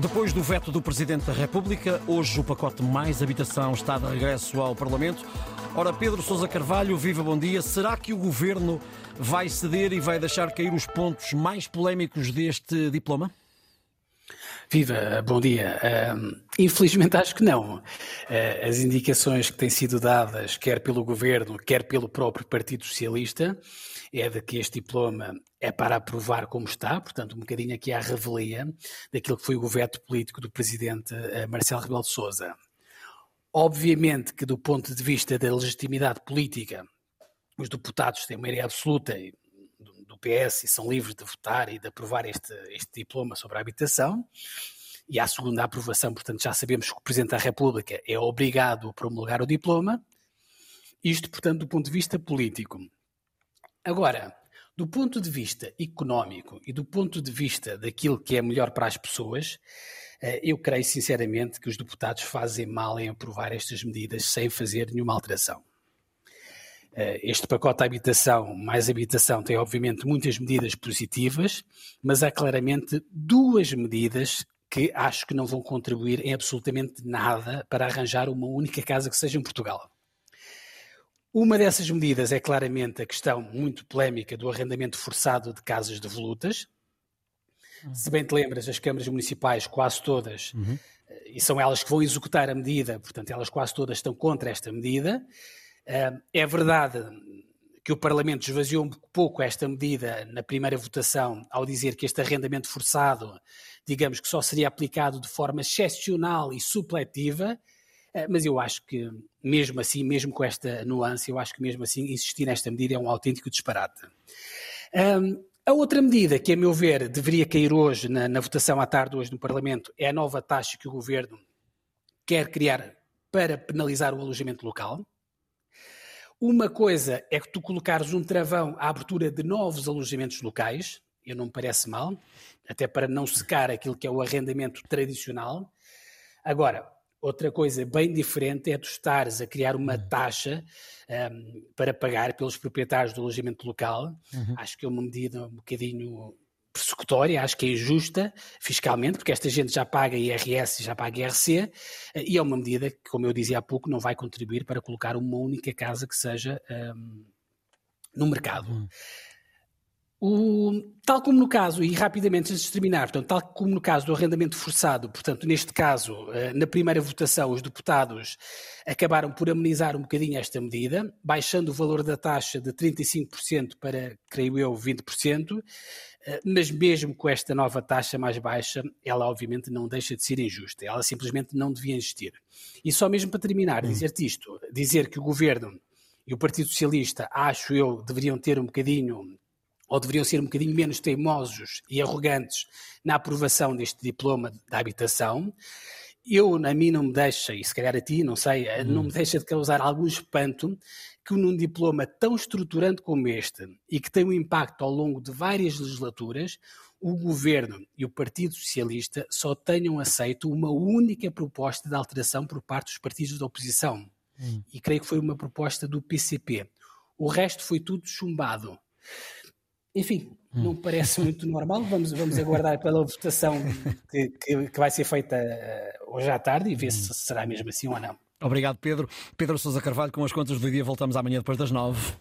Depois do veto do Presidente da República, hoje o pacote Mais Habitação está de regresso ao Parlamento. Ora, Pedro Sousa Carvalho, viva bom dia. Será que o Governo vai ceder e vai deixar cair os pontos mais polémicos deste diploma? Viva, bom dia. Uh, infelizmente acho que não. Uh, as indicações que têm sido dadas, quer pelo Governo, quer pelo próprio Partido Socialista, é de que este diploma é para aprovar como está, portanto, um bocadinho aqui à revelia daquilo que foi o veto político do presidente eh, Marcelo Rebelo de Sousa. Obviamente que, do ponto de vista da legitimidade política, os deputados têm maioria absoluta PS e são livres de votar e de aprovar este, este diploma sobre a habitação. E à segunda aprovação, portanto, já sabemos que o Presidente da República é obrigado a promulgar o diploma. Isto, portanto, do ponto de vista político. Agora, do ponto de vista económico e do ponto de vista daquilo que é melhor para as pessoas, eh, eu creio sinceramente que os deputados fazem mal em aprovar estas medidas sem fazer nenhuma alteração. Eh, este pacote de habitação, mais habitação, tem obviamente muitas medidas positivas, mas há claramente duas medidas que acho que não vão contribuir em absolutamente nada para arranjar uma única casa que seja em Portugal. Uma dessas medidas é claramente a questão muito polémica do arrendamento forçado de casas de volutas. Uhum. Se bem te lembras, as câmaras municipais, quase todas, uhum. Eh, e são elas que vão executar a medida, portanto, elas quase todas estão contra esta medida. É verdade que o Parlamento esvaziou um pouco esta medida na primeira votação ao dizer que este arrendamento forçado, digamos que só seria aplicado de forma excepcional e supletiva, eh, mas eu acho que, mesmo assim, mesmo com esta nuance, eu acho que mesmo assim insistir nesta medida é um autêntico disparate. Um, a outra medida que, a meu ver, deveria cair hoje na, na, votação à tarde hoje no Parlamento é a nova taxa que o Governo quer criar para penalizar o alojamento local. Uma coisa é que tu colocares um travão à abertura de novos alojamentos locais, eu não me parece mal, até para não secar aquilo que é o arrendamento tradicional. Agora, Outra coisa bem diferente é tu estares a criar uma uhum. taxa um, para pagar pelos proprietários do alojamento local. Uhum. Acho que é uma medida um bocadinho persecutória, acho que é injusta fiscalmente, porque esta gente já paga IRS e já paga IRC, eh, e é uma medida que, como eu dizia há pouco, não vai contribuir para colocar uma única casa que seja um, no mercado. Uhum. O, tal como no caso, e rapidamente antes de terminar, portanto, tal como no caso do arrendamento forçado, portanto, neste caso, eh, na primeira votação, os deputados acabaram por amenizar um bocadinho esta medida, baixando o valor da taxa de 35% para, creio eu, 20%, eh, mas mesmo com esta nova taxa mais baixa, ela obviamente não deixa de ser injusta, ela simplesmente não devia existir. E só mesmo para terminar, hum. dizer-te isto, dizer que o Governo e o Partido Socialista, acho eu, deveriam ter um bocadinho ou deveriam ser um bocadinho menos teimosos e arrogantes na aprovação deste diploma da habitação. Eu, a mim, não me deixa, e se calhar a ti, não sei, hum. não me deixa de causar algum espanto que num diploma tão estruturante como este e que tem um impacto ao longo de várias legislaturas, o Governo e o Partido Socialista só tenham aceito uma única proposta de alteração por parte dos partidos da oposição. Hum. E creio que foi uma proposta do PCP. O resto foi tudo chumbado. Enfim, hum. não parece muito normal. Vamos, vamos aguardar pela votação que, que, que vai ser feita eh, hoje à tarde e ver hum. se será mesmo assim ou não. Obrigado, Pedro. Pedro Sousa Carvalho, com as contas do dia, voltamos amanhã depois das nove.